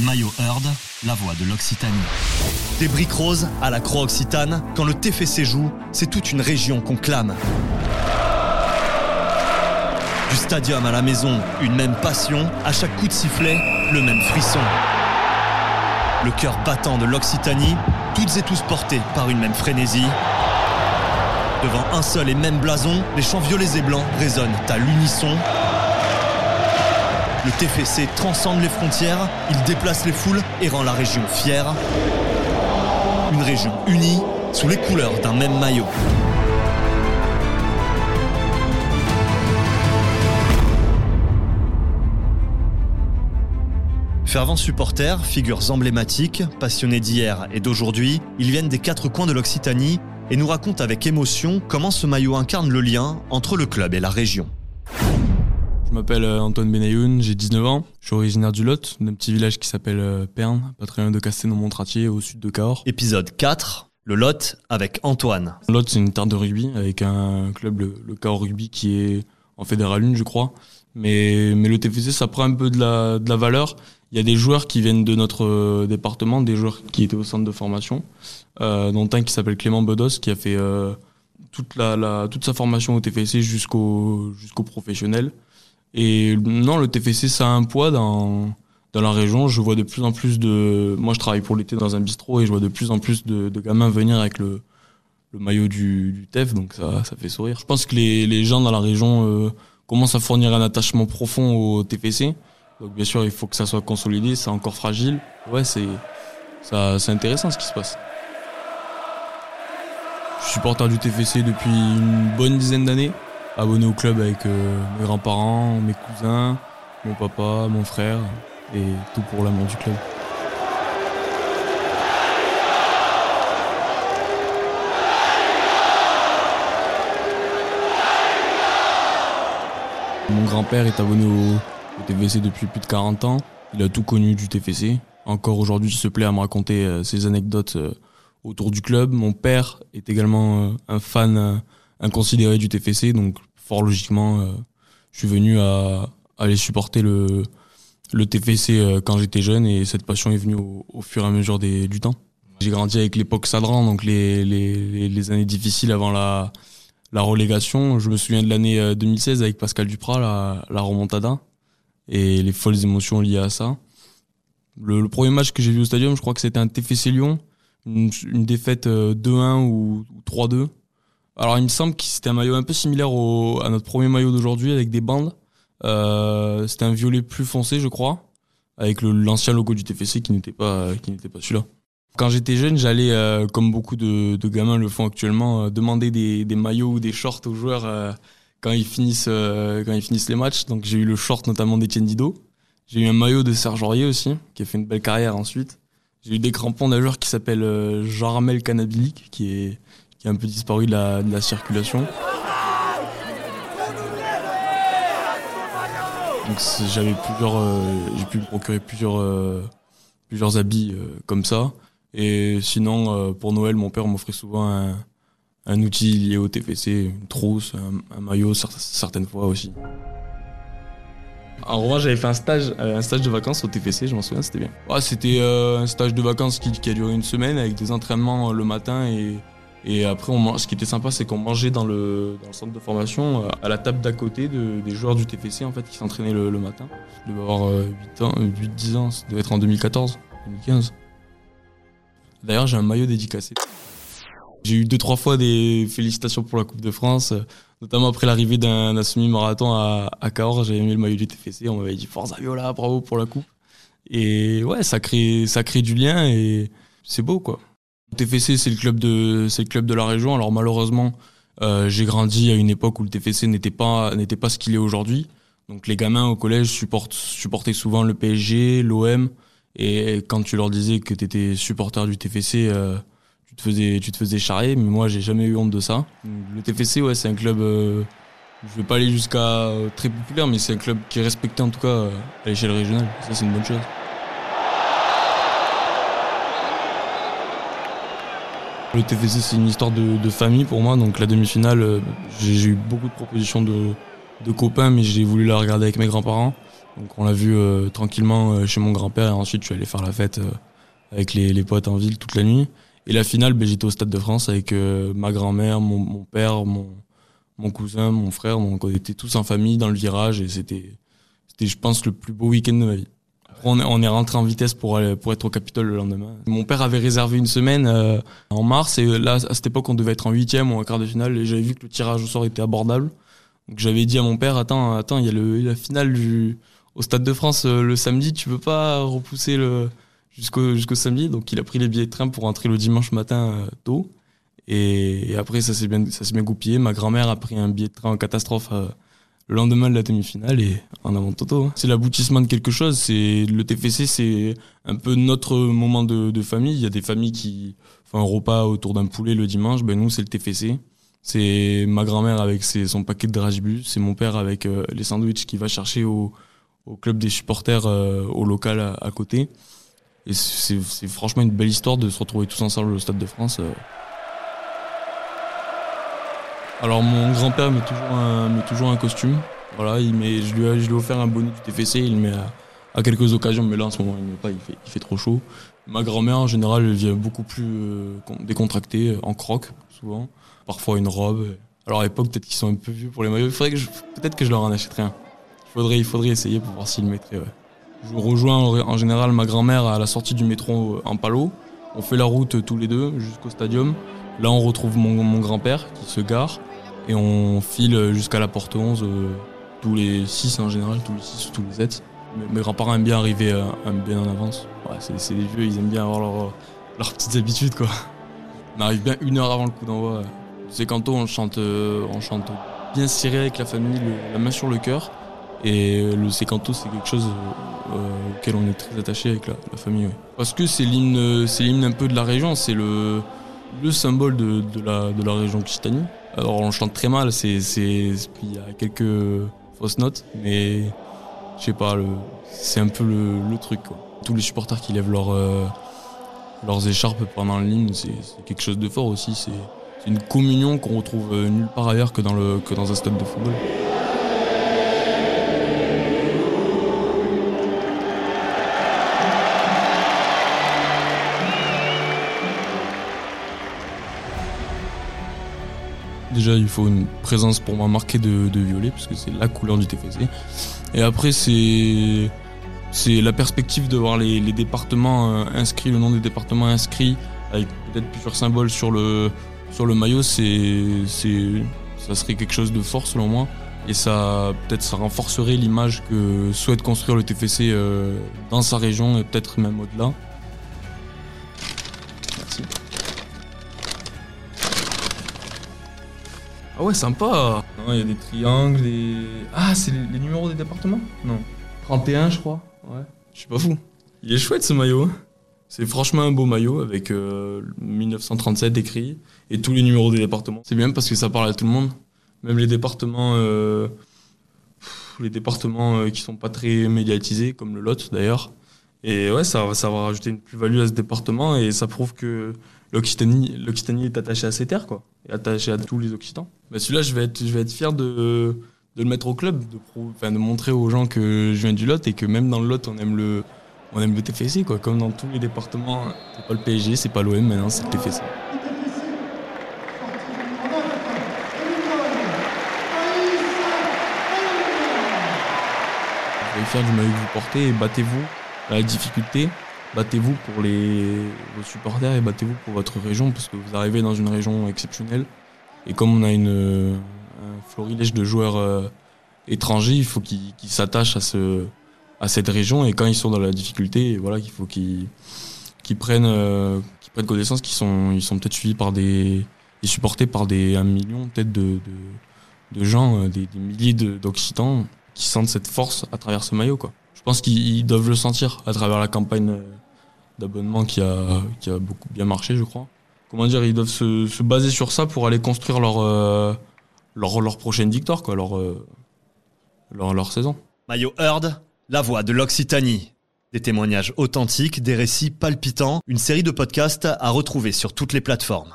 Maillot Heard, la voix de l'Occitanie. Des briques roses à la croix occitane, quand le TFC joue, c'est toute une région qu'on clame. Du stadium à la maison, une même passion, à chaque coup de sifflet, le même frisson. Le cœur battant de l'Occitanie, toutes et tous portés par une même frénésie. Devant un seul et même blason, les chants violets et blancs résonnent à l'unisson. Le TFC transcende les frontières, il déplace les foules et rend la région fière. Une région unie sous les couleurs d'un même maillot. Fervents supporters, figures emblématiques, passionnés d'hier et d'aujourd'hui, ils viennent des quatre coins de l'Occitanie et nous racontent avec émotion comment ce maillot incarne le lien entre le club et la région. Je m'appelle euh, Antoine Benayoun, j'ai 19 ans. Je suis originaire du Lot, d'un petit village qui s'appelle euh, Perne, pas très loin de Castelnau-Montratier, au sud de Cahors. Épisode 4, le Lot avec Antoine. Lot, c'est une terre de rugby avec un club, le, le Cahors Rugby, qui est en Fédéral 1, je crois. Mais, mais le TFC, ça prend un peu de la, de la valeur. Il y a des joueurs qui viennent de notre euh, département, des joueurs qui étaient au centre de formation, euh, dont un qui s'appelle Clément Bedos, qui a fait euh, toute, la, la, toute sa formation au TFC jusqu'au jusqu'au professionnel. Et non, le TFC, ça a un poids dans, dans la région. Je vois de plus en plus de... Moi, je travaille pour l'été dans un bistrot et je vois de plus en plus de, de gamins venir avec le, le maillot du, du TEF, donc ça, ça fait sourire. Je pense que les, les gens dans la région euh, commencent à fournir un attachement profond au TFC. Donc bien sûr, il faut que ça soit consolidé, c'est encore fragile. Ouais, c'est intéressant ce qui se passe. Je suis supporter du TFC depuis une bonne dizaine d'années, abonné au club avec euh, mes grands-parents, mes cousins, mon papa, mon frère et tout pour l'amour du club. Mon grand-père est abonné au, au TFC depuis plus de 40 ans. Il a tout connu du TFC. Encore aujourd'hui, il se plaît à me raconter euh, ses anecdotes euh, autour du club. Mon père est également un fan inconsidéré du TFC, donc fort logiquement, euh, je suis venu à, aller supporter le, le TFC euh, quand j'étais jeune et cette passion est venue au, au fur et à mesure des, du temps. J'ai grandi avec l'époque Sadran, donc les, les, les- années difficiles avant la, la relégation. Je me souviens de l'année euh, 2016 avec Pascal Duprat, la, la remontada, et les folles émotions liées à ça. Le, le premier match que j'ai vu au stadium, je crois que c'était un TFC Lyon, une, une défaite euh, 2-1 ou, ou 3-2. Alors il me semble que c'était un maillot un peu similaire au, à notre premier maillot d'aujourd'hui avec des bandes. Euh, c'était un violet plus foncé, je crois, avec l'ancien logo du TFC qui n'était pas pas celui-là. Quand j'étais jeune, j'allais, euh, comme beaucoup de, gamins le font actuellement, euh, demander des, maillots ou des shorts aux joueurs quand ils finissent quand ils les matchs. Donc j'ai eu le short notamment d'Etienne Didot. J'ai eu un maillot de Serge Aurier aussi, qui a fait une belle carrière ensuite. J'ai eu des crampons d'un joueur qui s'appelle Jean-Ramel qui est qui est un peu disparu de la, de la circulation. Donc j'avais plusieurs, euh, j'ai pu me procurer plusieurs, euh, plusieurs habits euh, comme ça. Et sinon, pour Noël, mon père m'offrait souvent un, un outil lié au TFC, une trousse, un, un maillot cer- certaines fois aussi. En revanche, j'avais fait un stage, un stage de vacances au TFC, je m'en souviens, c'était bien. Ouais, c'était un stage de vacances qui, qui a duré une semaine avec des entraînements le matin et, et après, on, ce qui était sympa, c'est qu'on mangeait dans le, dans le centre de formation, euh, à la table d'à côté de- des joueurs du TFC en fait, qui s'entraînaient le, le matin. Je devais avoir euh, 8 ans, 8-10 ans, ça devait être en 2014, 2015. D'ailleurs, j'ai un maillot dédicacé. J'ai eu deux trois fois des félicitations pour la Coupe de France, euh, notamment après l'arrivée d'un semi-marathon à, à Cahors. J'ai aimé le maillot du TFC, on m'avait dit Forza Viola, bravo pour la Coupe. Et ouais, ça crée, ça crée du lien et c'est beau quoi. TFC, c'est le club de, c'est le club de la région. Alors malheureusement, euh, j'ai grandi à une époque où le TFC n'était pas, n'était pas ce qu'il est aujourd'hui. Donc les gamins au collège supportaient souvent le PSG, l'OM. Et quand tu leur disais que tu étais supporter du TFC, euh, tu te faisais, tu te faisais charrer. Mais moi, j'ai jamais eu honte de ça. Le TFC, ouais, c'est un club. euh, je vais pas aller jusqu'à euh, très populaire, mais c'est un club qui est respecté en tout cas à l'échelle régionale. Ça, c'est une bonne chose. Le TFC, c'est une histoire de, de famille pour moi. Donc la demi-finale, euh, j'ai eu beaucoup de propositions de, de copains, mais j'ai voulu la regarder avec mes grands-parents. Donc on l'a vu tranquillement chez mon grand-père et ensuite je suis allé faire la fête avec les, les, potes en ville toute la nuit. Et la finale, ben, j'étais au Stade de France avec ma grand-mère, mon, mon, père, mon, mon cousin, mon frère. Donc on était tous en famille dans le virage et c'était, c'était je pense, le plus beau week-end de ma vie. On est, rentré en vitesse pour, être au Capitole le lendemain. Mon père avait réservé une semaine euh, en mars et là, à cette époque, on devait être en huitième ou en quart de finale et j'avais vu que le tirage au sort était abordable. Donc j'avais dit à mon père, attends, attends, il y a la finale au Stade de France euh, le samedi, tu veux pas repousser jusqu'au samedi? Donc il a pris les billets de train pour rentrer le dimanche matin euh, tôt. Et, après, ça s'est bien, ça s'est bien goupillé. Ma grand-mère a pris un billet de train en catastrophe le lendemain de la demi-finale et en avant Toto. Hein. C'est l'aboutissement de quelque chose. C'est le TFC, c'est un peu notre moment de, famille. Il y a des familles qui font un repas autour d'un poulet le dimanche. Ben nous, c'est le TFC. C'est ma grand-mère avec son paquet de dragibus. C'est mon père avec euh, les sandwichs qui va chercher au, au club des supporters euh, au local à, côté. Et c'est franchement une belle histoire de se retrouver tous ensemble au Stade de France. Euh. Alors mon grand-père met toujours un, met toujours un costume. Voilà, il met, je lui ai, je lui ai offert un bonnet du TFC, il met à, quelques occasions, mais là en ce moment il ne met pas, il fait, trop chaud. Ma grand-mère en général vient beaucoup plus euh, décontractée, en croque souvent, parfois une robe. Alors à l'époque peut-être qu'ils sont un peu vieux pour les maillots, peut-être que je leur en achèterais un. Il faudrait, il faudrait essayer pour voir s'ils le mettraient. Je rejoins en, général ma grand-mère à la sortie du métro en palo. On fait la route tous les deux jusqu'au stadium. Là on retrouve mon grand-père qui se gare. Et on file jusqu'à la porte 11, euh, tous les 6 en général, tous les 6 ou tous les 7. Mes grands-parents aiment bien arriver euh, bien en avance. Ouais, c'est des vieux, ils aiment bien avoir leur, leurs petites habitudes. Quoi. On arrive bien une heure avant le coup d'envoi. C'est quand on chante, euh, on chante bien serré avec la famille, la main sur le cœur. Et le sécanto, c'est quelque chose auquel on est très attaché avec la, famille. Parce que c'est l'hymne, c'est un peu de la région, c'est le, le symbole de, de, la, de la région Occitanie. Alors on chante très mal, c'est, il y a quelques fausses notes, mais je sais pas, c'est un peu le, le truc. Tous les supporters qui lèvent euh, leurs écharpes pendant la ligne, c'est, quelque chose de fort aussi. C'est, c'est une communion qu'on retrouve euh, nulle part ailleurs que dans, le, que dans un stade de football. Déjà, il faut une présence pour moi marquée de, violet, parce que c'est la couleur du TFC. Et après, c'est c'est la perspective de voir les, les, départements euh, inscrits, le nom des départements inscrits, avec peut-être plusieurs symboles sur le sur le maillot. C'est c'est ça serait quelque chose de fort selon moi. Et ça peut-être ça renforcerait l'image que souhaite construire le TFC euh, dans sa région et peut-être même au-delà. Ah ouais, sympa. Il y a des triangles, des... Ah, c'est les, numéros des départements? Non. 31, je crois. Ouais. Je suis pas fou. Il est chouette ce maillot. Hein. C'est franchement un beau maillot avec 1937 euh, écrit et tous les numéros des départements. C'est bien parce que ça parle à tout le monde. Même les départements, euh, les départements euh, qui sont pas très médiatisés, comme le Lot d'ailleurs. Et ouais, ça, ça va rajouter une plus-value à ce département et ça prouve que l'Occitanie, l'Occitanie est attachée à ses terres, quoi, et attachée à tous les Occitans. Bah, celui-là, je vais être, je vais être fier de, de le mettre au club, de, de montrer aux gens que je viens du Lot et que même dans le Lot, on aime le, on aime le TFC, quoi, comme dans tous les départements. C'est pas le PSG, c'est pas l'OM, maintenant c'est le TFC. Vous allez faire du maillot que vous portez et battez-vous à la difficulté battez-vous pour les, vos supporters et battez-vous pour votre région parce que vous arrivez dans une région exceptionnelle. Et comme on a une, un florilège de joueurs euh, étrangers, il faut qu'ils s'attachent à, ce, à cette région et quand ils sont dans la difficulté, voilà, il faut qu'ils prennent, euh, prennent connaissance qu'ils sont, ils sont peut-être suivis par des, et supportés par des un million peut-être de, de, de, gens, euh, des, des milliers d'Occitans qui sentent cette force à travers ce maillot. Quoi. Je pense qu'ils doivent le sentir à travers la campagne d'abonnement qui a, qui a beaucoup bien marché, je crois. Comment dire, ils doivent se, se baser sur ça pour aller construire leur, euh, leur, leur, prochaine victoire, quoi, leur, euh, leur, leur saison. Maillot Heard, la voix de l'Occitanie. Des témoignages authentiques, des récits palpitants, une série de podcasts à retrouver sur toutes les plateformes.